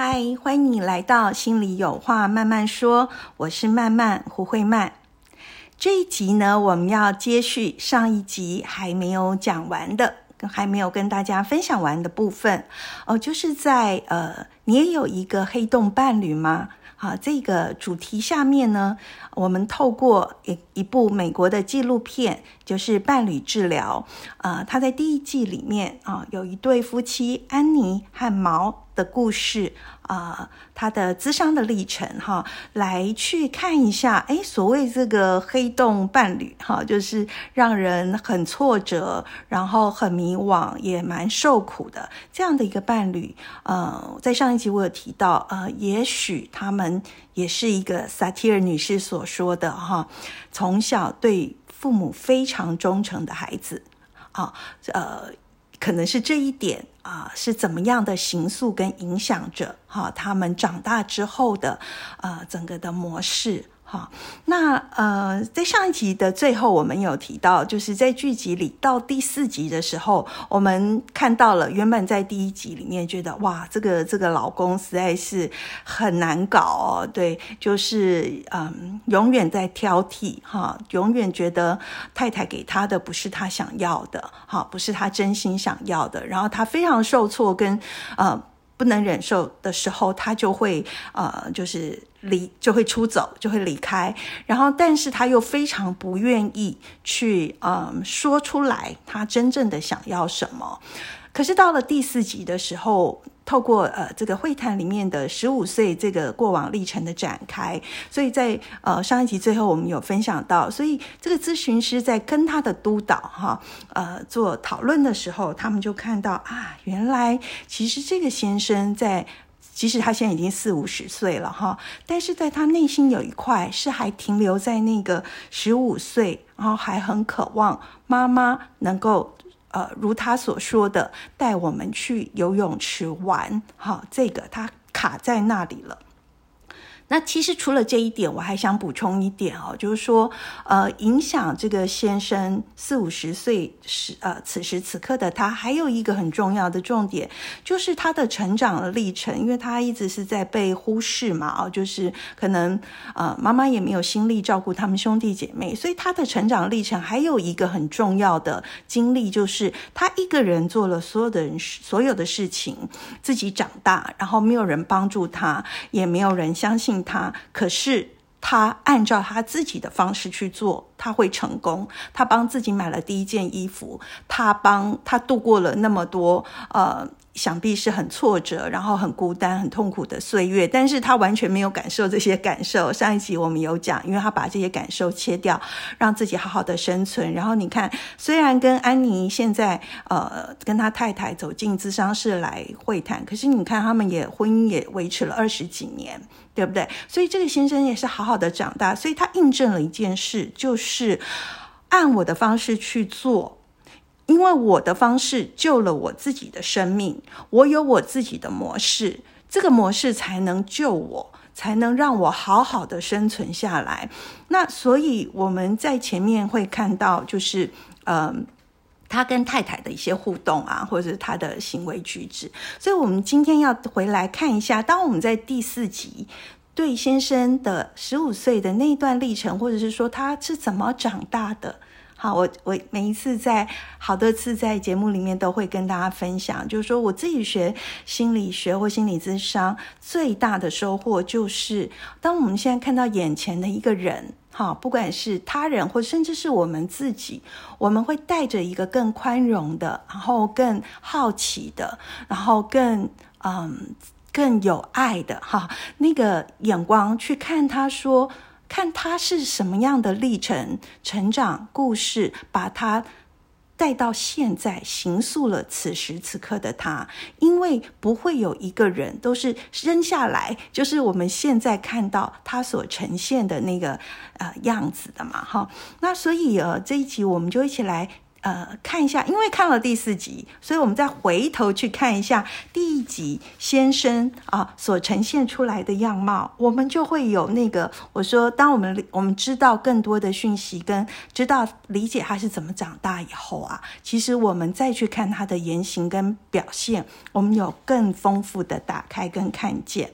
嗨，欢迎你来到心里有话慢慢说，我是慢慢胡慧曼。这一集呢，我们要接续上一集还没有讲完的，还没有跟大家分享完的部分哦，就是在呃，你也有一个黑洞伴侣吗？好，这个主题下面呢，我们透过一一部美国的纪录片，就是伴侣治疗，啊，他在第一季里面啊，有一对夫妻安妮和毛的故事。啊，他的智商的历程哈，来去看一下，哎，所谓这个黑洞伴侣哈，就是让人很挫折，然后很迷惘，也蛮受苦的这样的一个伴侣。呃，在上一集我有提到，呃，也许他们也是一个萨提尔女士所说的哈，从小对父母非常忠诚的孩子啊，呃。可能是这一点啊，是怎么样的形塑跟影响着哈他们长大之后的呃整个的模式。好，那呃，在上一集的最后，我们有提到，就是在剧集里到第四集的时候，我们看到了原本在第一集里面觉得哇，这个这个老公实在是很难搞哦，对，就是嗯，永远在挑剔哈，永远觉得太太给他的不是他想要的，哈，不是他真心想要的，然后他非常受挫跟呃。不能忍受的时候，他就会呃，就是离，就会出走，就会离开。然后，但是他又非常不愿意去嗯说出来，他真正的想要什么。可是到了第四集的时候。透过呃这个会谈里面的十五岁这个过往历程的展开，所以在呃上一集最后我们有分享到，所以这个咨询师在跟他的督导哈呃做讨论的时候，他们就看到啊，原来其实这个先生在即使他现在已经四五十岁了哈，但是在他内心有一块是还停留在那个十五岁，然后还很渴望妈妈能够。呃，如他所说的，带我们去游泳池玩，哈，这个他卡在那里了。那其实除了这一点，我还想补充一点哦，就是说，呃，影响这个先生四五十岁时，呃，此时此刻的他，还有一个很重要的重点，就是他的成长历程，因为他一直是在被忽视嘛，哦，就是可能，呃，妈妈也没有心力照顾他们兄弟姐妹，所以他的成长历程还有一个很重要的经历，就是他一个人做了所有的人所有的事情，自己长大，然后没有人帮助他，也没有人相信。他可是他按照他自己的方式去做，他会成功。他帮自己买了第一件衣服，他帮他度过了那么多呃。想必是很挫折，然后很孤单、很痛苦的岁月，但是他完全没有感受这些感受。上一集我们有讲，因为他把这些感受切掉，让自己好好的生存。然后你看，虽然跟安妮现在呃跟他太太走进咨商室来会谈，可是你看他们也婚姻也维持了二十几年，对不对？所以这个先生也是好好的长大，所以他印证了一件事，就是按我的方式去做。因为我的方式救了我自己的生命，我有我自己的模式，这个模式才能救我，才能让我好好的生存下来。那所以我们在前面会看到，就是嗯，他跟太太的一些互动啊，或者是他的行为举止。所以我们今天要回来看一下，当我们在第四集对先生的十五岁的那一段历程，或者是说他是怎么长大的。好，我我每一次在好多次在节目里面都会跟大家分享，就是说我自己学心理学或心理咨商最大的收获，就是当我们现在看到眼前的一个人，哈，不管是他人或甚至是我们自己，我们会带着一个更宽容的，然后更好奇的，然后更嗯更有爱的哈那个眼光去看他说。看他是什么样的历程、成长故事，把他带到现在，形塑了此时此刻的他。因为不会有一个人都是生下来就是我们现在看到他所呈现的那个呃样子的嘛，哈。那所以呃这一集我们就一起来。呃，看一下，因为看了第四集，所以我们再回头去看一下第一集先生啊所呈现出来的样貌，我们就会有那个我说，当我们我们知道更多的讯息，跟知道理解他是怎么长大以后啊，其实我们再去看他的言行跟表现，我们有更丰富的打开跟看见。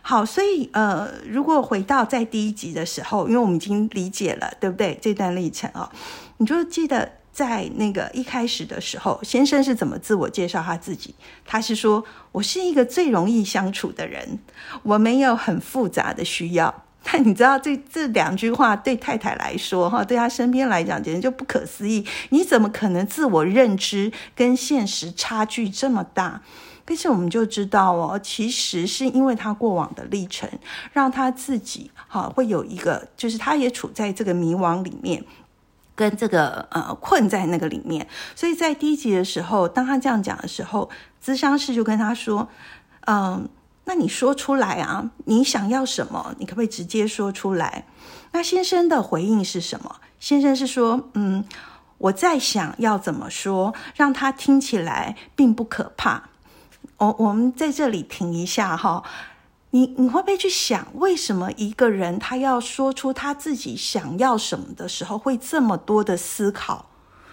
好，所以呃，如果回到在第一集的时候，因为我们已经理解了，对不对？这段历程啊，你就记得。在那个一开始的时候，先生是怎么自我介绍他自己？他是说：“我是一个最容易相处的人，我没有很复杂的需要。”那你知道这这两句话对太太来说，哈，对他身边来讲，简直就不可思议。你怎么可能自我认知跟现实差距这么大？但是我们就知道哦，其实是因为他过往的历程，让他自己哈会有一个，就是他也处在这个迷惘里面。跟这个呃困在那个里面，所以在第一集的时候，当他这样讲的时候，咨商师就跟他说：“嗯，那你说出来啊，你想要什么？你可不可以直接说出来？”那先生的回应是什么？先生是说：“嗯，我在想要怎么说，让他听起来并不可怕。”我我们在这里停一下哈。你你会不会去想，为什么一个人他要说出他自己想要什么的时候，会这么多的思考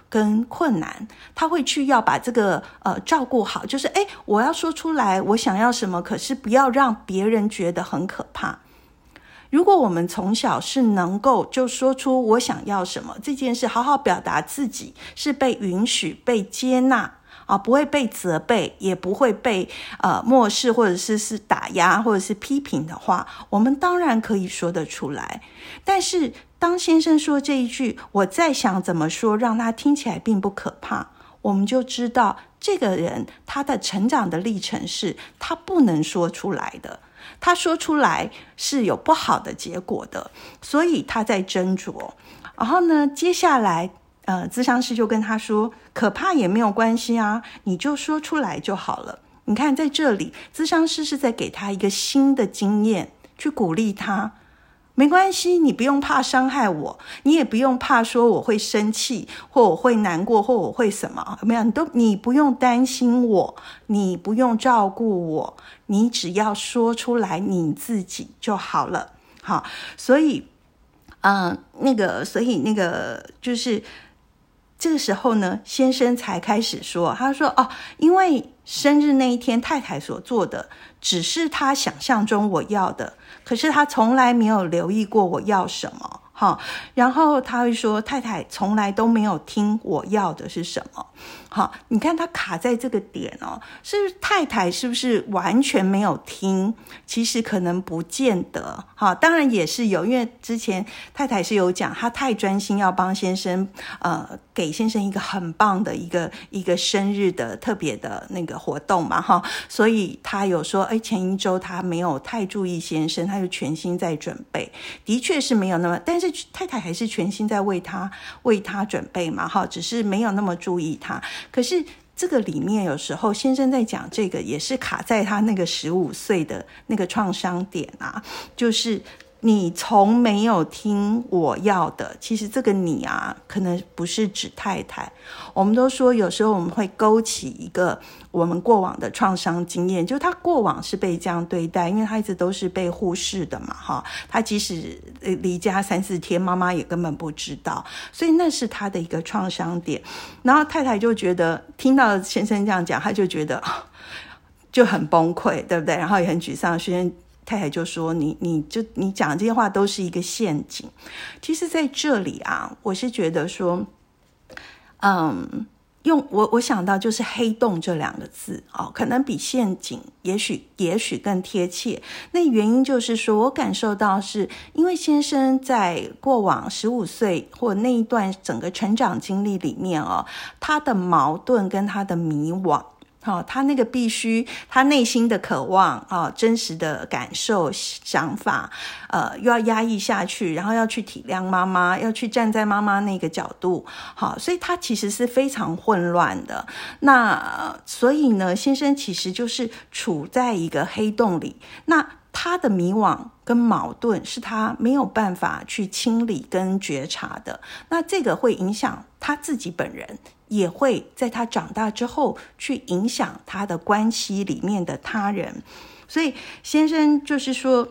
跟困难？他会去要把这个呃照顾好，就是诶，我要说出来我想要什么，可是不要让别人觉得很可怕。如果我们从小是能够就说出我想要什么这件事，好好表达自己，是被允许、被接纳。啊，不会被责备，也不会被呃漠视，或者是是打压，或者是批评的话，我们当然可以说得出来。但是当先生说这一句，我在想怎么说，让他听起来并不可怕，我们就知道这个人他的成长的历程是他不能说出来的，他说出来是有不好的结果的，所以他在斟酌。然后呢，接下来。呃，咨商师就跟他说：“可怕也没有关系啊，你就说出来就好了。”你看，在这里，咨商师是在给他一个新的经验，去鼓励他。没关系，你不用怕伤害我，你也不用怕说我会生气，或我会难过，或我会什么？没有，你都你不用担心我，你不用照顾我，你只要说出来你自己就好了。好，所以，嗯，那个，所以那个就是。这个时候呢，先生才开始说：“他说哦，因为生日那一天，太太所做的只是他想象中我要的，可是他从来没有留意过我要什么。”好，然后他会说：“太太从来都没有听我要的是什么。”好，你看他卡在这个点哦，是太太是不是完全没有听？其实可能不见得。哈，当然也是有，因为之前太太是有讲，她太专心要帮先生，呃，给先生一个很棒的一个一个生日的特别的那个活动嘛，哈，所以她有说，哎，前一周她没有太注意先生，她就全心在准备，的确是没有那么，但是。太太还是全心在为他为他准备嘛，哈，只是没有那么注意他。可是这个里面有时候先生在讲这个，也是卡在他那个十五岁的那个创伤点啊，就是。你从没有听我要的，其实这个你啊，可能不是指太太。我们都说，有时候我们会勾起一个我们过往的创伤经验，就是他过往是被这样对待，因为他一直都是被忽视的嘛，哈。他即使离家三四天，妈妈也根本不知道，所以那是他的一个创伤点。然后太太就觉得听到先生这样讲，他就觉得 就很崩溃，对不对？然后也很沮丧，先生。太太就说：“你，你就你讲这些话都是一个陷阱。其实，在这里啊，我是觉得说，嗯，用我我想到就是‘黑洞’这两个字哦，可能比陷阱也许也许更贴切。那原因就是说我感受到是因为先生在过往十五岁或那一段整个成长经历里面哦，他的矛盾跟他的迷惘。”好，他那个必须，他内心的渴望啊，真实的感受、想法，呃，又要压抑下去，然后要去体谅妈妈，要去站在妈妈那个角度，好，所以他其实是非常混乱的。那所以呢，先生其实就是处在一个黑洞里。那他的迷惘跟矛盾是他没有办法去清理跟觉察的。那这个会影响他自己本人。也会在他长大之后去影响他的关系里面的他人，所以先生就是说，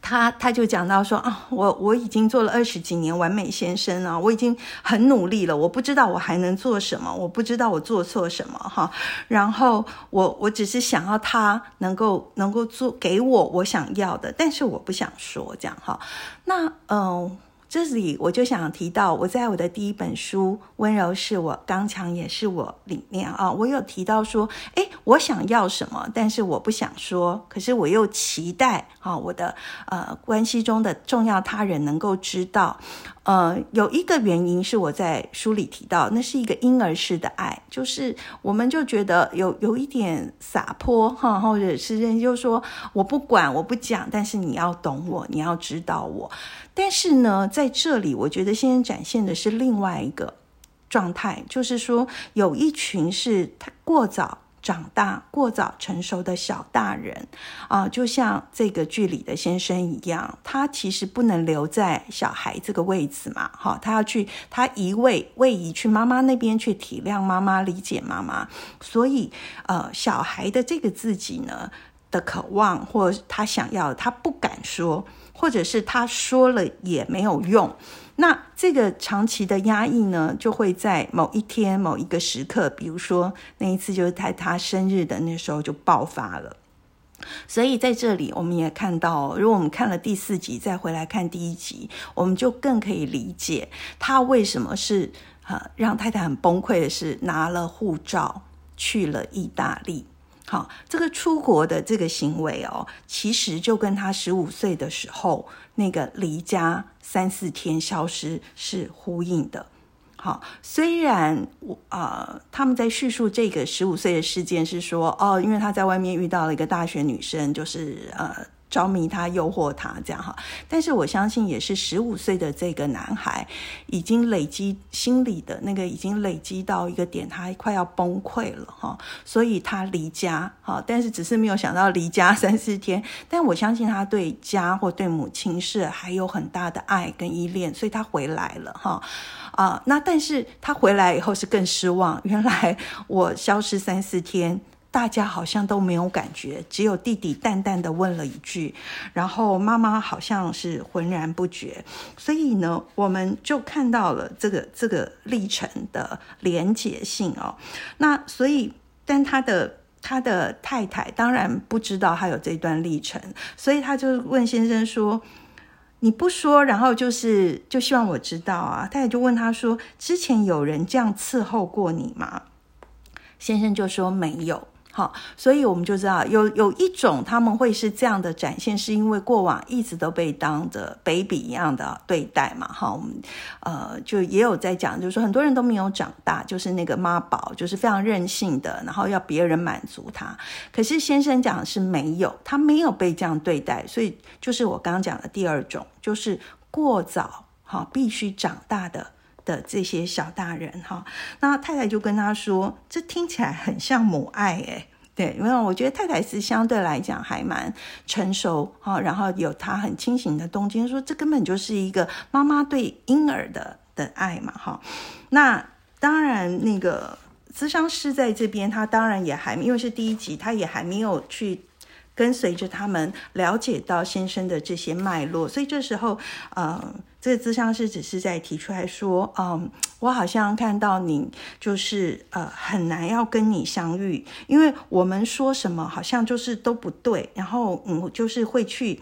他他就讲到说啊，我我已经做了二十几年完美先生了，我已经很努力了，我不知道我还能做什么，我不知道我做错什么哈，然后我我只是想要他能够能够做给我我想要的，但是我不想说这样哈，那嗯。这里我就想提到，我在我的第一本书《温柔是我，刚强也是我》里面啊，我有提到说，哎，我想要什么，但是我不想说，可是我又期待啊，我的呃关系中的重要他人能够知道。呃，有一个原因是我在书里提到，那是一个婴儿式的爱，就是我们就觉得有有一点洒泼哈，或者是人就说我不管我不讲，但是你要懂我，你要知道我。但是呢，在这里我觉得先展现的是另外一个状态，就是说有一群是他过早。长大过早成熟的小大人啊，就像这个剧里的先生一样，他其实不能留在小孩这个位置嘛，哈，他要去他移位位移去妈妈那边去体谅妈妈、理解妈妈，所以呃，小孩的这个自己呢的渴望或他想要，他不敢说，或者是他说了也没有用。那这个长期的压抑呢，就会在某一天、某一个时刻，比如说那一次就是在他生日的那时候就爆发了。所以在这里，我们也看到，如果我们看了第四集，再回来看第一集，我们就更可以理解他为什么是呃让太太很崩溃的是拿了护照去了意大利。好，这个出国的这个行为哦，其实就跟他十五岁的时候那个离家三四天消失是呼应的。好，虽然我啊，他们在叙述这个十五岁的事件是说，哦，因为他在外面遇到了一个大学女生，就是呃。着迷他，诱惑他，这样哈。但是我相信，也是十五岁的这个男孩，已经累积心理的那个，已经累积到一个点，他快要崩溃了哈。所以他离家哈，但是只是没有想到离家三四天。但我相信他对家或对母亲是还有很大的爱跟依恋，所以他回来了哈。啊，那但是他回来以后是更失望，原来我消失三四天。大家好像都没有感觉，只有弟弟淡淡的问了一句，然后妈妈好像是浑然不觉。所以呢，我们就看到了这个这个历程的连结性哦。那所以，但他的他的太太当然不知道他有这段历程，所以他就问先生说：“你不说，然后就是就希望我知道啊。”太太就问他说：“之前有人这样伺候过你吗？”先生就说：“没有。”好，所以我们就知道有有一种他们会是这样的展现，是因为过往一直都被当着 baby 一样的对待嘛。哈，我们呃就也有在讲，就是说很多人都没有长大，就是那个妈宝，就是非常任性的，然后要别人满足他。可是先生讲的是没有，他没有被这样对待，所以就是我刚刚讲的第二种，就是过早哈必须长大的。的这些小大人哈，那太太就跟他说：“这听起来很像母爱诶。对，因为我觉得太太是相对来讲还蛮成熟哈，然后有她很清醒的动机，说这根本就是一个妈妈对婴儿的的爱嘛哈。那当然，那个咨商师在这边，他当然也还因为是第一集，他也还没有去。”跟随着他们了解到先生的这些脉络，所以这时候，呃，这个咨商师只是在提出来说，嗯，我好像看到你就是呃很难要跟你相遇，因为我们说什么好像就是都不对，然后嗯，就是会去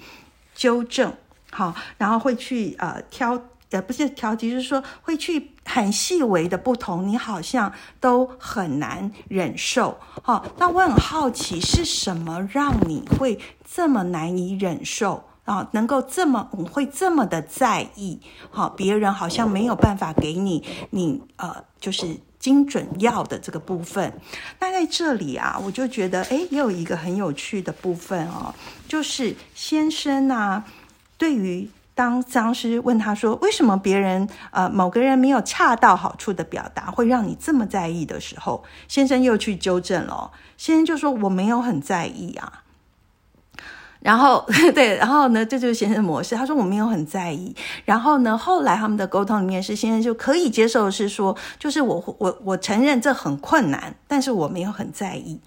纠正，好，然后会去呃挑。也不是调节，就是说会去很细微的不同，你好像都很难忍受。好，那我很好奇，是什么让你会这么难以忍受啊？能够这么会这么的在意？好，别人好像没有办法给你，你呃，就是精准要的这个部分。那在这里啊，我就觉得，诶，也有一个很有趣的部分哦，就是先生啊，对于当张师问他说，为什么别人呃某个人没有恰到好处的表达，会让你这么在意的时候，先生又去纠正了，先生就说我没有很在意啊。然后对，然后呢，这就是先生模式。他说我没有很在意。然后呢，后来他们的沟通里面是先生就可以接受，是说就是我我我承认这很困难，但是我没有很在意。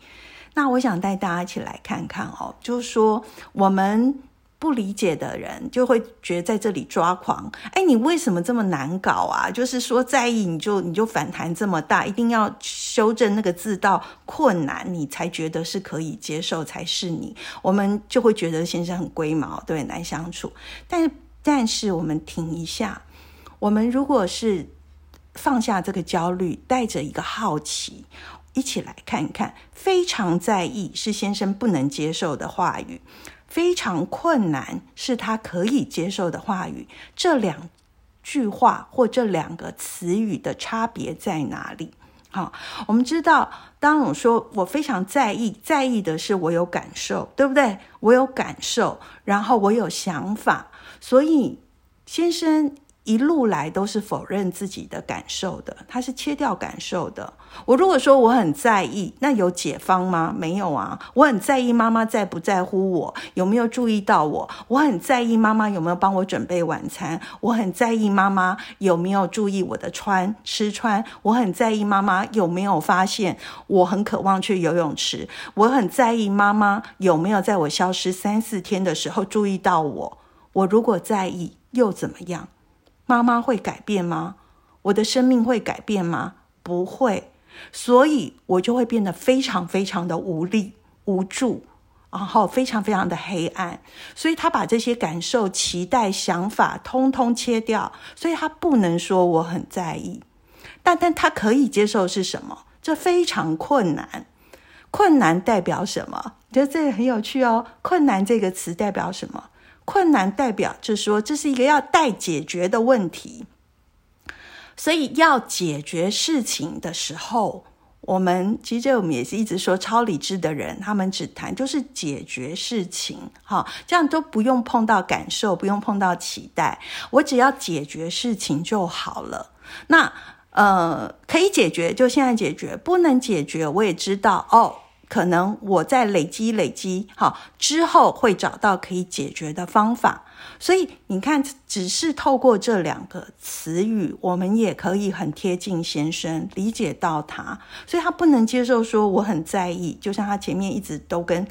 那我想带大家一起来看看哦，就是说我们。不理解的人就会觉得在这里抓狂。哎，你为什么这么难搞啊？就是说在意你就你就反弹这么大，一定要修正那个字到困难，你才觉得是可以接受才是你。我们就会觉得先生很龟毛，对，难相处。但是但是我们停一下，我们如果是放下这个焦虑，带着一个好奇，一起来看一看，非常在意是先生不能接受的话语。非常困难是他可以接受的话语，这两句话或这两个词语的差别在哪里？好，我们知道，当我说我非常在意，在意的是我有感受，对不对？我有感受，然后我有想法，所以先生。一路来都是否认自己的感受的，他是切掉感受的。我如果说我很在意，那有解方吗？没有啊。我很在意妈妈在不在乎我，有没有注意到我？我很在意妈妈有没有帮我准备晚餐。我很在意妈妈有没有注意我的穿吃穿。我很在意妈妈有没有发现我很渴望去游泳池。我很在意妈妈有没有在我消失三四天的时候注意到我。我如果在意，又怎么样？妈妈会改变吗？我的生命会改变吗？不会，所以我就会变得非常非常的无力、无助，然后非常非常的黑暗。所以他把这些感受、期待、想法通通切掉，所以他不能说我很在意，但但他可以接受是什么？这非常困难。困难代表什么？觉得这个很有趣哦。困难这个词代表什么？困难代表就是说，这是一个要待解决的问题，所以要解决事情的时候，我们其实我们也是一直说，超理智的人，他们只谈就是解决事情，哈，这样都不用碰到感受，不用碰到期待，我只要解决事情就好了。那呃，可以解决就现在解决，不能解决我也知道哦。可能我在累积累积，好之后会找到可以解决的方法。所以你看，只是透过这两个词语，我们也可以很贴近先生，理解到他。所以他不能接受说我很在意，就像他前面一直都跟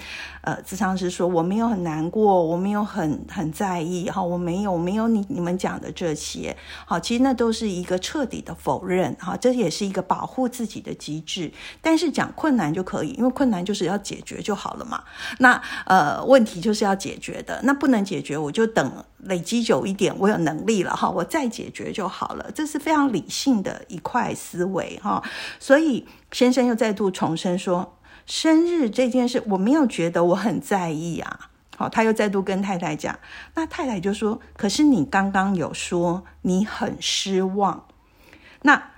呃咨商师说，我没有很难过，我没有很很在意，哈，我没有没有你你们讲的这些，好，其实那都是一个彻底的否认，哈，这也是一个保护自己的机制。但是讲困难就可以，因为困难就是要解决就好了嘛。那呃问题就是要解决的，那不能解决我就等。累积久一点，我有能力了哈，我再解决就好了。这是非常理性的一块思维哈。所以先生又再度重申说，生日这件事我没有觉得我很在意啊。好，他又再度跟太太讲，那太太就说：“可是你刚刚有说你很失望。”那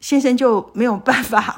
先生就没有办法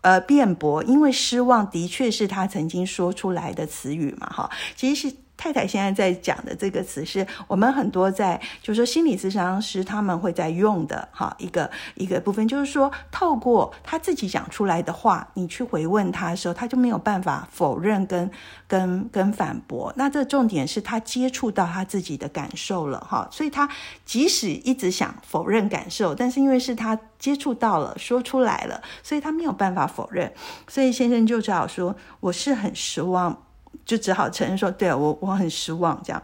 呃辩驳，因为失望的确是他曾经说出来的词语嘛哈。其实是。太太现在在讲的这个词，是我们很多在，就是说心理咨商师他们会在用的哈一个一个部分，就是说透过他自己讲出来的话，你去回问他的时候，他就没有办法否认跟跟跟反驳。那这重点是他接触到他自己的感受了哈，所以他即使一直想否认感受，但是因为是他接触到了，说出来了，所以他没有办法否认。所以先生就只好说，我是很失望。就只好承认说，对我我很失望这样。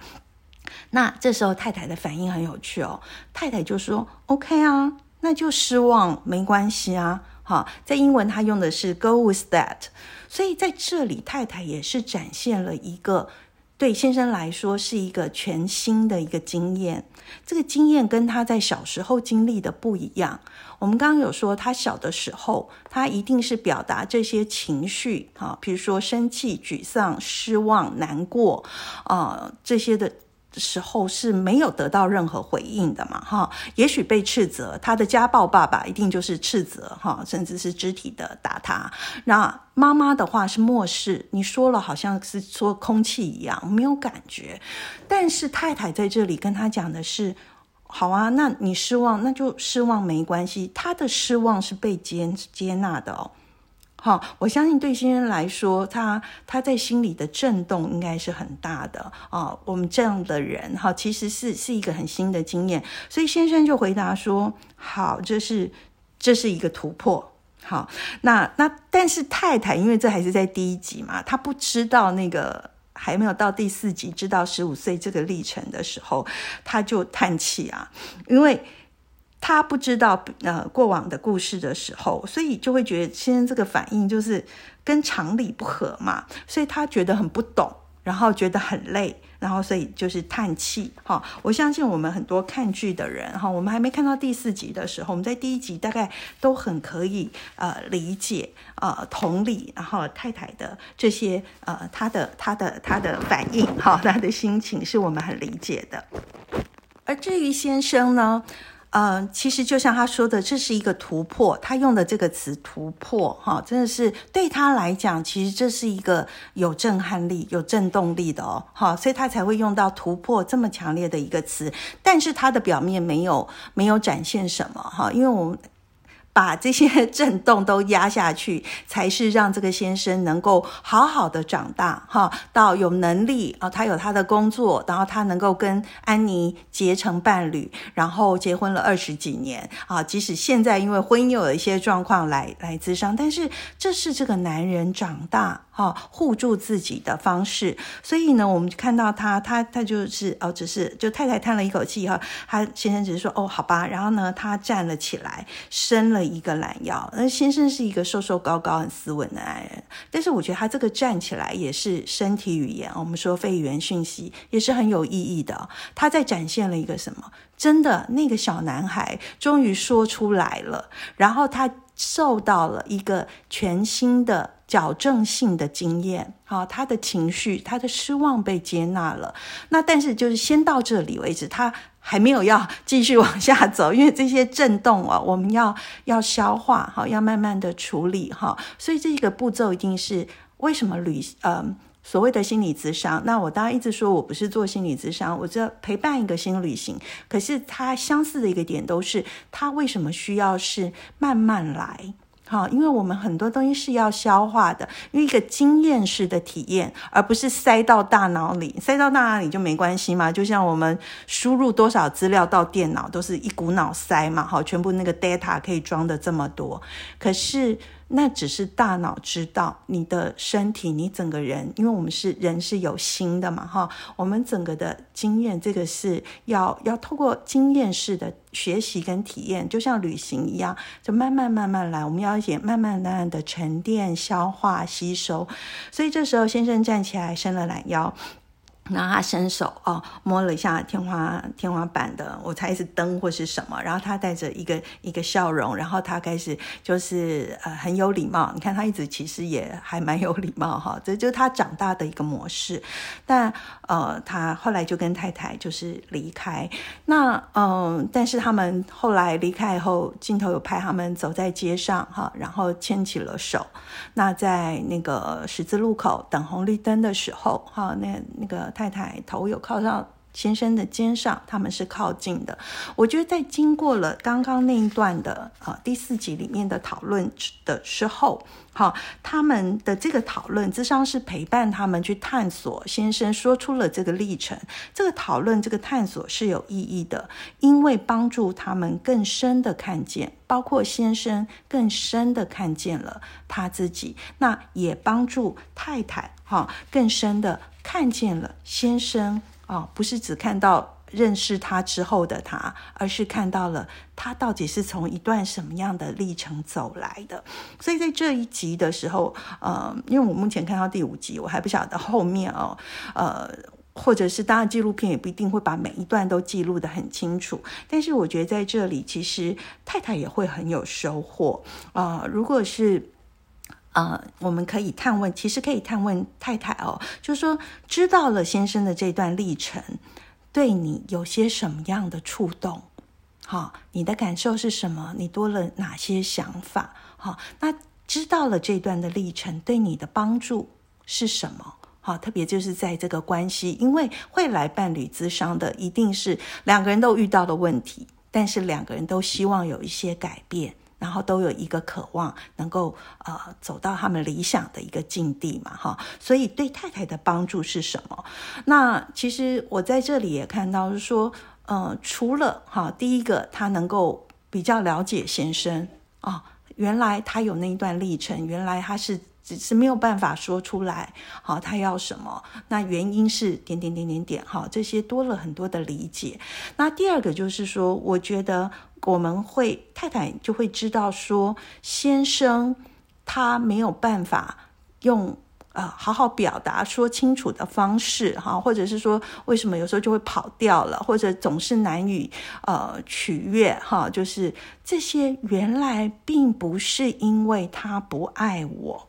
那这时候太太的反应很有趣哦，太太就说：“OK 啊，那就失望没关系啊。”好，在英文他用的是 “go with that”，所以在这里太太也是展现了一个。对先生来说是一个全新的一个经验，这个经验跟他在小时候经历的不一样。我们刚刚有说，他小的时候，他一定是表达这些情绪，啊，比如说生气、沮丧、失望、难过，啊，这些的时候是没有得到任何回应的嘛，哈，也许被斥责，他的家暴爸爸一定就是斥责，哈，甚至是肢体的打他。那妈妈的话是漠视，你说了好像是说空气一样，没有感觉。但是太太在这里跟他讲的是，好啊，那你失望，那就失望没关系，他的失望是被接接纳的哦。好，我相信对先生来说，他他在心里的震动应该是很大的啊。我们这样的人，哈，其实是是一个很新的经验，所以先生就回答说：“好，这是这是一个突破。”好，那那但是太太，因为这还是在第一集嘛，她不知道那个还没有到第四集，知道十五岁这个历程的时候，她就叹气啊，因为。他不知道呃过往的故事的时候，所以就会觉得先生这个反应就是跟常理不合嘛，所以他觉得很不懂，然后觉得很累，然后所以就是叹气。哈，我相信我们很多看剧的人哈，我们还没看到第四集的时候，我们在第一集大概都很可以呃理解呃同理，然后太太的这些呃他的他的他的反应哈，他的心情是我们很理解的。而至于先生呢？嗯，其实就像他说的，这是一个突破。他用的这个词“突破”哈，真的是对他来讲，其实这是一个有震撼力、有震动力的哦，哈，所以他才会用到“突破”这么强烈的一个词。但是他的表面没有没有展现什么哈，因为我们。把这些震动都压下去，才是让这个先生能够好好的长大，哈，到有能力啊，他有他的工作，然后他能够跟安妮结成伴侣，然后结婚了二十几年啊。即使现在因为婚姻有一些状况来来自伤，但是这是这个男人长大。哈，护住自己的方式，所以呢，我们看到他，他他就是哦，只是就太太叹了一口气哈，他先生只是说哦，好吧，然后呢，他站了起来，伸了一个懒腰。那先生是一个瘦瘦高高、很斯文的男人，但是我觉得他这个站起来也是身体语言，我们说非语言讯息也是很有意义的。他在展现了一个什么？真的，那个小男孩终于说出来了，然后他受到了一个全新的。矫正性的经验，好，他的情绪，他的失望被接纳了。那但是就是先到这里为止，他还没有要继续往下走，因为这些震动啊，我们要要消化，哈，要慢慢的处理哈。所以这个步骤一定是为什么旅呃所谓的心理咨商？那我当然一直说我不是做心理咨商，我这陪伴一个新旅行。可是它相似的一个点都是，它为什么需要是慢慢来？好，因为我们很多东西是要消化的，因为一个经验式的体验，而不是塞到大脑里，塞到大脑里就没关系嘛。就像我们输入多少资料到电脑，都是一股脑塞嘛，好，全部那个 data 可以装的这么多，可是。那只是大脑知道你的身体，你整个人，因为我们是人是有心的嘛，哈，我们整个的经验，这个是要要透过经验式的学习跟体验，就像旅行一样，就慢慢慢慢来，我们要也慢慢慢慢的沉淀、消化、吸收。所以这时候，先生站起来，伸了懒腰。然后他伸手哦，摸了一下天花天花板的，我猜是灯或是什么。然后他带着一个一个笑容，然后他开始就是呃很有礼貌。你看他一直其实也还蛮有礼貌哈，这就是他长大的一个模式。但呃，他后来就跟太太就是离开。那嗯，但是他们后来离开以后，镜头有拍他们走在街上哈，然后牵起了手。那在那个十字路口等红绿灯的时候哈，那那个。太太头有靠到先生的肩上，他们是靠近的。我觉得在经过了刚刚那一段的呃第四集里面的讨论的时候，好，他们的这个讨论，智商是陪伴他们去探索。先生说出了这个历程，这个讨论，这个探索是有意义的，因为帮助他们更深的看见，包括先生更深的看见了他自己，那也帮助太太哈更深的。看见了先生啊，不是只看到认识他之后的他，而是看到了他到底是从一段什么样的历程走来的。所以在这一集的时候，呃，因为我目前看到第五集，我还不晓得后面哦，呃，或者是当然纪录片也不一定会把每一段都记录的很清楚。但是我觉得在这里，其实太太也会很有收获啊。如果是。呃，我们可以探问，其实可以探问太太哦，就是说，知道了先生的这段历程，对你有些什么样的触动？好，你的感受是什么？你多了哪些想法？好，那知道了这段的历程对你的帮助是什么？好，特别就是在这个关系，因为会来伴侣咨商的，一定是两个人都遇到的问题，但是两个人都希望有一些改变。然后都有一个渴望，能够呃走到他们理想的一个境地嘛，哈。所以对太太的帮助是什么？那其实我在这里也看到是说，呃，除了哈，第一个他能够比较了解先生啊，原来他有那一段历程，原来他是。只是没有办法说出来，好，他要什么？那原因是点点点点点，好，这些多了很多的理解。那第二个就是说，我觉得我们会太太就会知道说，先生他没有办法用。呃，好好表达说清楚的方式哈，或者是说为什么有时候就会跑掉了，或者总是难以呃取悦哈，就是这些原来并不是因为他不爱我，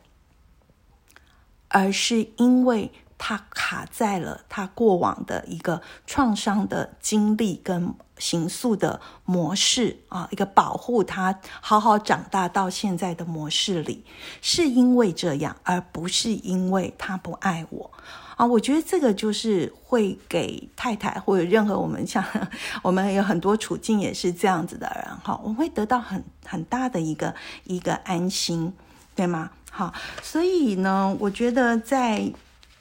而是因为。他卡在了他过往的一个创伤的经历跟形塑的模式啊，一个保护他好好长大到现在的模式里，是因为这样，而不是因为他不爱我啊。我觉得这个就是会给太太或者任何我们像 我们有很多处境也是这样子的人哈，我们会得到很很大的一个一个安心，对吗？好，所以呢，我觉得在。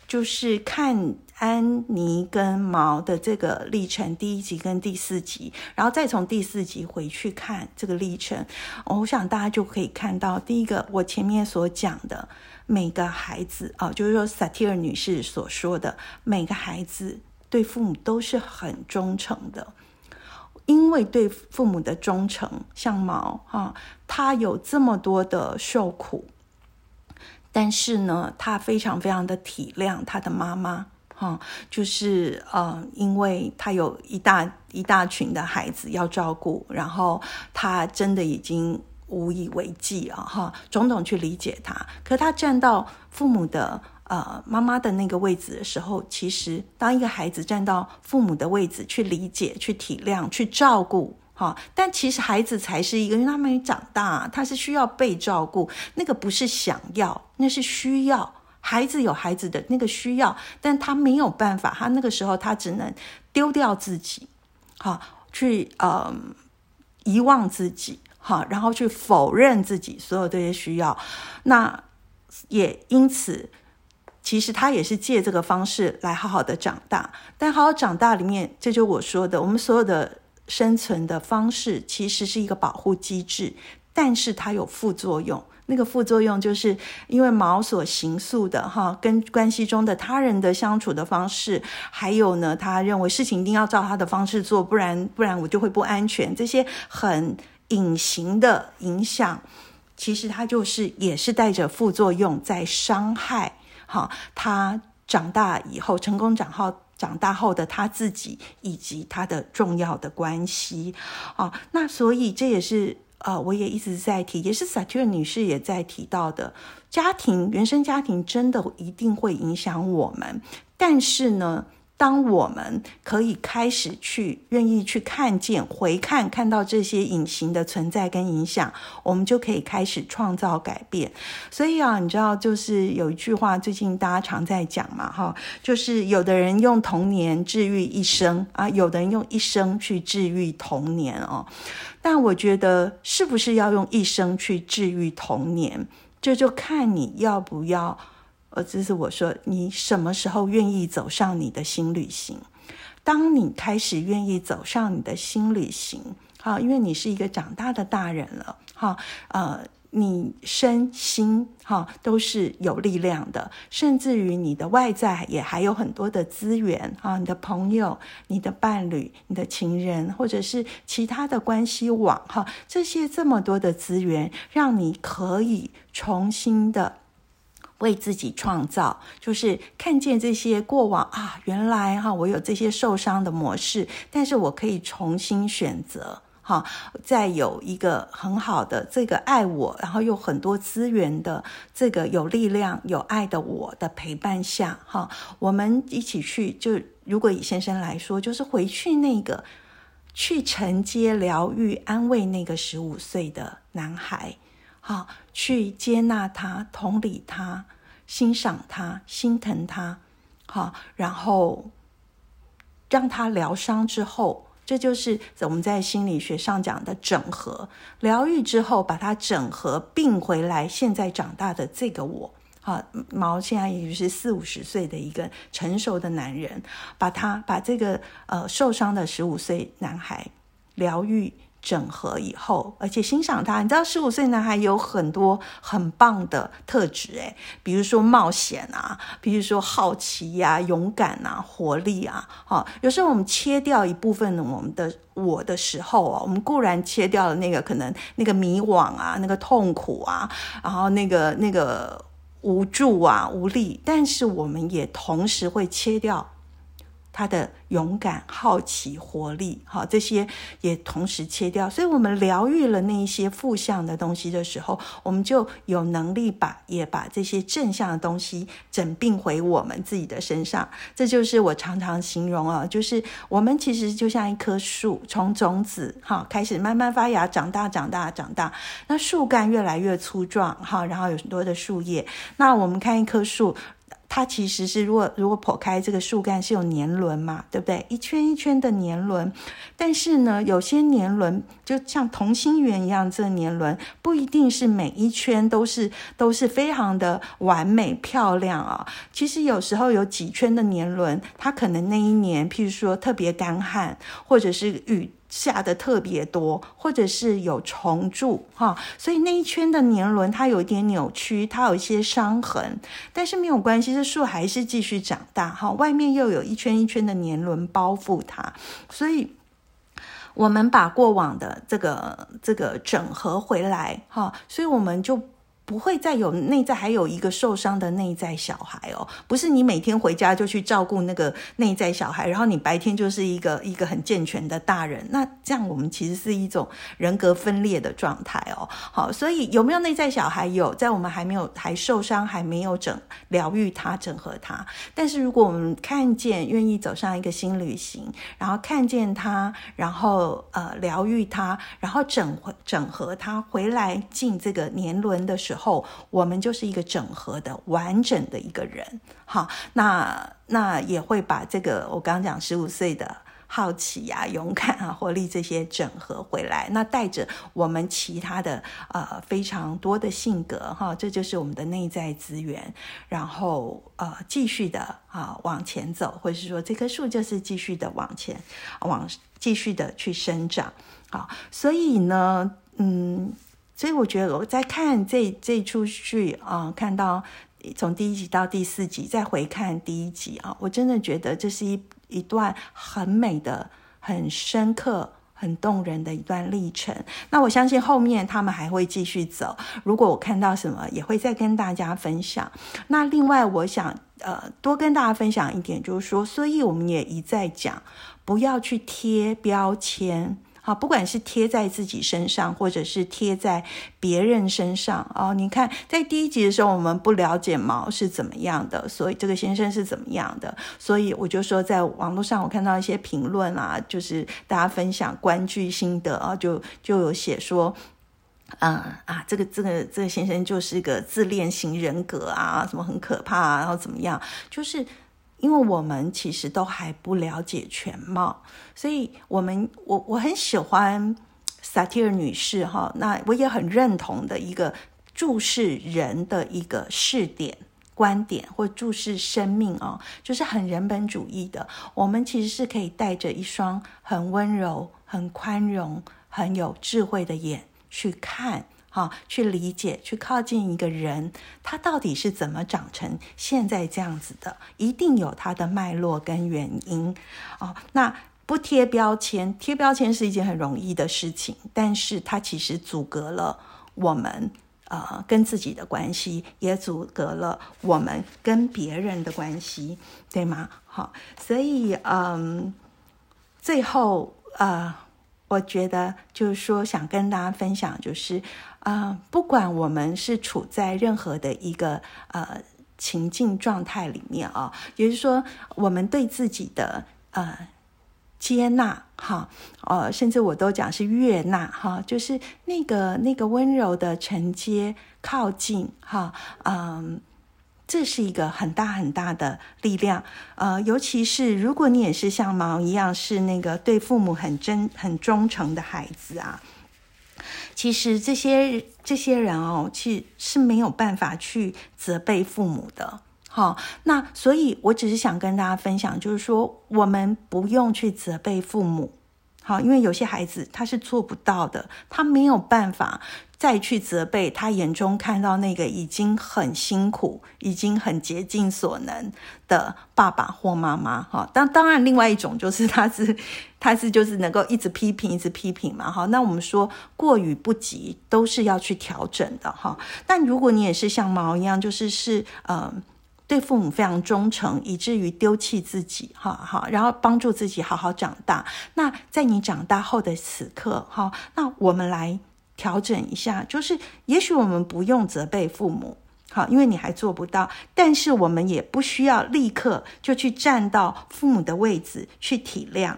就是看安妮跟毛的这个历程，第一集跟第四集，然后再从第四集回去看这个历程，我想大家就可以看到，第一个我前面所讲的每个孩子啊，就是说萨提尔女士所说的每个孩子对父母都是很忠诚的，因为对父母的忠诚，像毛哈，他有这么多的受苦。但是呢，他非常非常的体谅他的妈妈，哈，就是呃，因为他有一大一大群的孩子要照顾，然后他真的已经无以为继啊，哈，种种去理解他。可他站到父母的呃妈妈的那个位置的时候，其实当一个孩子站到父母的位置去理解、去体谅、去照顾。好，但其实孩子才是一个，因为他没长大，他是需要被照顾。那个不是想要，那是需要。孩子有孩子的那个需要，但他没有办法，他那个时候他只能丢掉自己，好，去呃遗忘自己，好，然后去否认自己所有这些需要。那也因此，其实他也是借这个方式来好好的长大。但好好长大里面，这就我说的，我们所有的。生存的方式其实是一个保护机制，但是它有副作用。那个副作用就是因为毛所形塑的哈，跟关系中的他人的相处的方式，还有呢，他认为事情一定要照他的方式做，不然不然我就会不安全。这些很隐形的影响，其实他就是也是带着副作用在伤害哈。他长大以后成功长好。长大后的他自己以及他的重要的关系，啊，那所以这也是呃，我也一直在提，也是萨特女士也在提到的，家庭原生家庭真的一定会影响我们，但是呢。当我们可以开始去愿意去看见、回看、看到这些隐形的存在跟影响，我们就可以开始创造改变。所以啊，你知道，就是有一句话，最近大家常在讲嘛，哈，就是有的人用童年治愈一生啊，有的人用一生去治愈童年哦。但我觉得，是不是要用一生去治愈童年，这就看你要不要。呃，这是我说，你什么时候愿意走上你的新旅行？当你开始愿意走上你的新旅行，好，因为你是一个长大的大人了，哈，呃，你身心哈都是有力量的，甚至于你的外在也还有很多的资源啊，你的朋友、你的伴侣、你的情人，或者是其他的关系网，哈，这些这么多的资源，让你可以重新的。为自己创造，就是看见这些过往啊，原来哈我有这些受伤的模式，但是我可以重新选择哈，再有一个很好的这个爱我，然后有很多资源的这个有力量、有爱的我的陪伴下哈，我们一起去就如果以先生来说，就是回去那个去承接、疗愈、安慰那个十五岁的男孩，好，去接纳他、同理他、欣赏他、心疼他，好，然后让他疗伤之后，这就是我们在心理学上讲的整合、疗愈之后，把它整合并回来，现在长大的这个我。好，毛现在也就是四五十岁的一个成熟的男人，把他把这个呃受伤的十五岁男孩疗愈整合以后，而且欣赏他。你知道，十五岁男孩有很多很棒的特质，诶，比如说冒险啊，比如说好奇呀、勇敢啊、活力啊。好，有时候我们切掉一部分我们的我的时候啊，我们固然切掉了那个可能那个迷惘啊、那个痛苦啊，然后那个那个。无助啊，无力，但是我们也同时会切掉他的。勇敢、好奇、活力，好，这些也同时切掉。所以，我们疗愈了那一些负向的东西的时候，我们就有能力把也把这些正向的东西整并回我们自己的身上。这就是我常常形容啊，就是我们其实就像一棵树，从种子哈开始慢慢发芽、长大、长大、长大。那树干越来越粗壮哈，然后有很多的树叶。那我们看一棵树。它其实是，如果如果剖开这个树干是有年轮嘛，对不对？一圈一圈的年轮，但是呢，有些年轮就像同心圆一样，这个年轮不一定是每一圈都是都是非常的完美漂亮啊。其实有时候有几圈的年轮，它可能那一年，譬如说特别干旱，或者是雨。下的特别多，或者是有虫蛀哈，所以那一圈的年轮它有一点扭曲，它有一些伤痕，但是没有关系，这树还是继续长大哈。外面又有一圈一圈的年轮包覆它，所以我们把过往的这个这个整合回来哈，所以我们就。不会再有内在还有一个受伤的内在小孩哦，不是你每天回家就去照顾那个内在小孩，然后你白天就是一个一个很健全的大人，那这样我们其实是一种人格分裂的状态哦。好，所以有没有内在小孩？有，在我们还没有还受伤还没有整疗愈他整合他，但是如果我们看见愿意走上一个新旅行，然后看见他，然后呃疗愈他，然后整整合他回来进这个年轮的时候。后，我们就是一个整合的完整的一个人，好，那那也会把这个我刚刚讲十五岁的好奇呀、勇敢啊、活力这些整合回来，那带着我们其他的呃非常多的性格哈，这就是我们的内在资源，然后呃继续的啊往前走，或者是说这棵树就是继续的往前往继续的去生长，好，所以呢，嗯。所以我觉得我在看这这出剧啊，看到从第一集到第四集，再回看第一集啊，我真的觉得这是一一段很美的、很深刻、很动人的一段历程。那我相信后面他们还会继续走。如果我看到什么，也会再跟大家分享。那另外，我想呃多跟大家分享一点，就是说，所以我们也一再讲，不要去贴标签。好，不管是贴在自己身上，或者是贴在别人身上哦。你看，在第一集的时候，我们不了解毛是怎么样的，所以这个先生是怎么样的，所以我就说，在网络上我看到一些评论啊，就是大家分享观剧心得啊，就就有写说，嗯啊，这个这个这个先生就是一个自恋型人格啊，什么很可怕，啊，然后怎么样，就是。因为我们其实都还不了解全貌，所以我们我我很喜欢萨提尔女士哈，那我也很认同的一个注视人的一个视点观点，或注视生命啊，就是很人本主义的。我们其实是可以带着一双很温柔、很宽容、很有智慧的眼去看。啊，去理解，去靠近一个人，他到底是怎么长成现在这样子的？一定有他的脉络跟原因。哦，那不贴标签，贴标签是一件很容易的事情，但是它其实阻隔了我们呃跟自己的关系，也阻隔了我们跟别人的关系，对吗？好，所以嗯，最后呃。我觉得就是说，想跟大家分享，就是啊，不管我们是处在任何的一个呃情境状态里面啊，也就是说，我们对自己的呃接纳哈，呃，甚至我都讲是悦纳哈，就是那个那个温柔的承接靠近哈，嗯，这是一个很大很大的力量，呃，尤其是如果你也是像毛一样是那个对父母很真很忠诚的孩子啊。其实这些这些人哦，其实是没有办法去责备父母的。好，那所以我只是想跟大家分享，就是说我们不用去责备父母。好，因为有些孩子他是做不到的，他没有办法再去责备他眼中看到那个已经很辛苦、已经很竭尽所能的爸爸或妈妈。哈，当当然，另外一种就是他是他是就是能够一直批评、一直批评嘛。哈，那我们说过与不及都是要去调整的。哈，但如果你也是像毛一样，就是是嗯。对父母非常忠诚，以至于丢弃自己，哈哈，然后帮助自己好好长大。那在你长大后的此刻，哈，那我们来调整一下，就是也许我们不用责备父母，好，因为你还做不到，但是我们也不需要立刻就去站到父母的位置去体谅，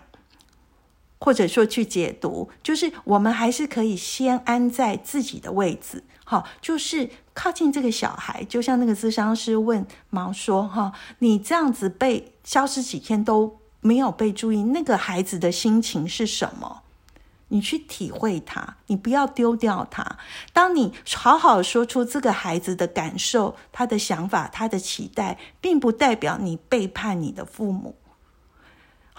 或者说去解读，就是我们还是可以先安在自己的位置。好，就是靠近这个小孩，就像那个咨商师问毛说：“哈，你这样子被消失几天都没有被注意，那个孩子的心情是什么？你去体会他，你不要丢掉他。当你好好说出这个孩子的感受、他的想法、他的期待，并不代表你背叛你的父母。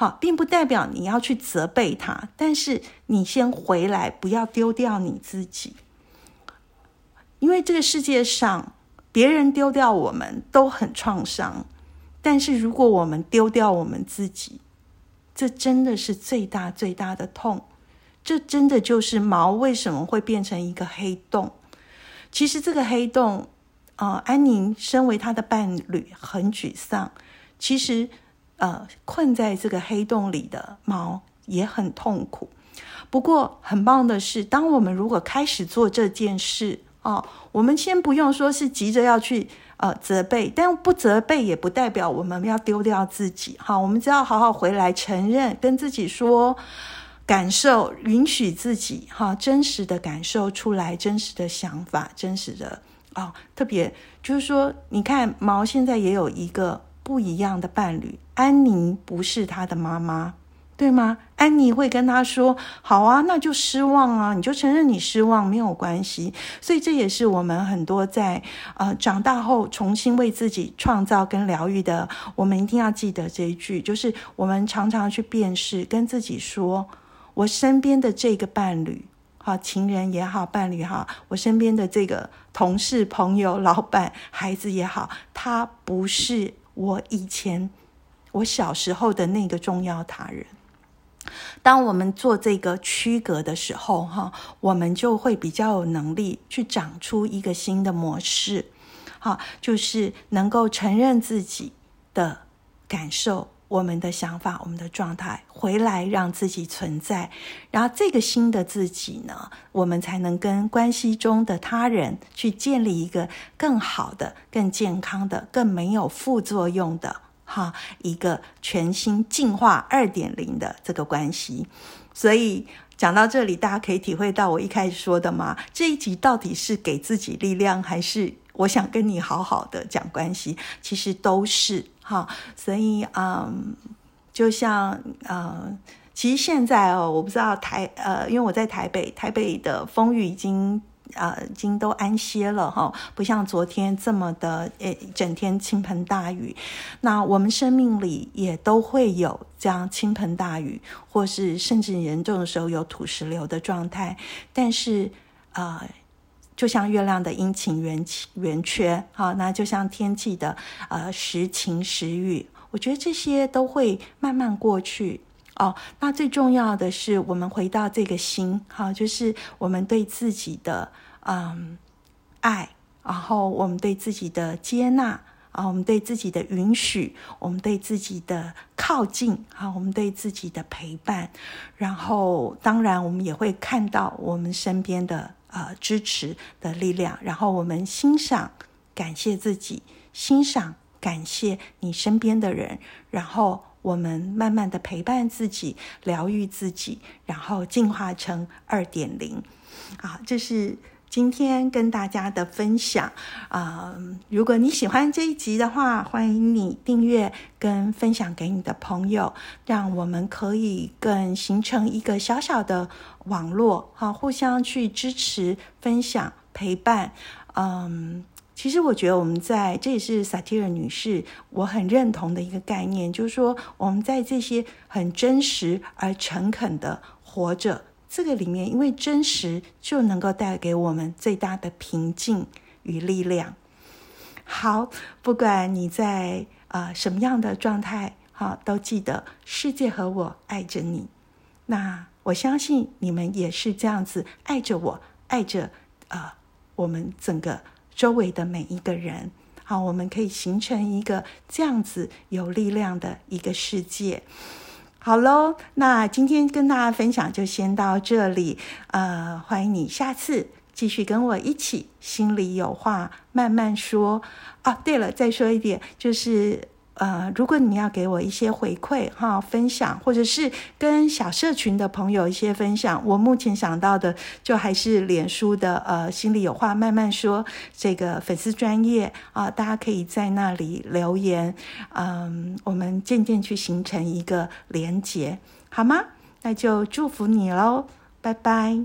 好，并不代表你要去责备他，但是你先回来，不要丢掉你自己。”因为这个世界上，别人丢掉我们都很创伤，但是如果我们丢掉我们自己，这真的是最大最大的痛。这真的就是毛为什么会变成一个黑洞。其实这个黑洞，啊，安宁身为他的伴侣很沮丧。其实，呃，困在这个黑洞里的毛也很痛苦。不过，很棒的是，当我们如果开始做这件事，哦，我们先不用说是急着要去呃责备，但不责备也不代表我们要丢掉自己。哈，我们只要好好回来承认，跟自己说感受，允许自己哈真实的感受出来，真实的想法，真实的哦，特别就是说，你看毛现在也有一个不一样的伴侣，安妮不是他的妈妈。对吗？安妮会跟他说：“好啊，那就失望啊，你就承认你失望，没有关系。”所以这也是我们很多在呃长大后重新为自己创造跟疗愈的，我们一定要记得这一句，就是我们常常去辨识，跟自己说：“我身边的这个伴侣，好情人也好，伴侣哈，我身边的这个同事、朋友、老板、孩子也好，他不是我以前我小时候的那个重要他人。”当我们做这个区隔的时候，哈，我们就会比较有能力去长出一个新的模式，哈，就是能够承认自己的感受、我们的想法、我们的状态，回来让自己存在，然后这个新的自己呢，我们才能跟关系中的他人去建立一个更好的、更健康的、更没有副作用的。哈，一个全新进化二点零的这个关系，所以讲到这里，大家可以体会到我一开始说的嘛，这一集到底是给自己力量，还是我想跟你好好的讲关系？其实都是好，所以嗯，就像嗯，其实现在哦，我不知道台呃，因为我在台北，台北的风雨已经。啊，已经都安歇了哈，不像昨天这么的，诶，整天倾盆大雨。那我们生命里也都会有这样倾盆大雨，或是甚至严重的时候有土石流的状态。但是，啊，就像月亮的阴晴圆圆缺，好，那就像天气的呃时晴时雨，我觉得这些都会慢慢过去。哦，那最重要的是，我们回到这个心，哈，就是我们对自己的嗯爱，然后我们对自己的接纳，啊，我们对自己的允许，我们对自己的靠近，啊，我们对自己的陪伴，然后当然我们也会看到我们身边的呃支持的力量，然后我们欣赏、感谢自己。欣赏、感谢你身边的人，然后我们慢慢的陪伴自己，疗愈自己，然后进化成二点零。啊，这是。今天跟大家的分享啊，如果你喜欢这一集的话，欢迎你订阅跟分享给你的朋友，让我们可以更形成一个小小的网络，好，互相去支持、分享、陪伴。嗯，其实我觉得我们在这也是萨提尔女士我很认同的一个概念，就是说我们在这些很真实而诚恳的活着。这个里面，因为真实就能够带给我们最大的平静与力量。好，不管你在呃什么样的状态，好，都记得世界和我爱着你。那我相信你们也是这样子爱着我，爱着呃我们整个周围的每一个人。好，我们可以形成一个这样子有力量的一个世界。好喽，那今天跟大家分享就先到这里。呃，欢迎你下次继续跟我一起心里有话慢慢说。哦，对了，再说一点，就是。呃如果你要给我一些回馈哈分享或者是跟小社群的朋友一些分享我目前想到的就还是脸书的呃心里有话慢慢说这个粉丝专业啊大家可以在那里留言嗯我们渐渐去形成一个连接好吗？那就祝福你喽拜拜。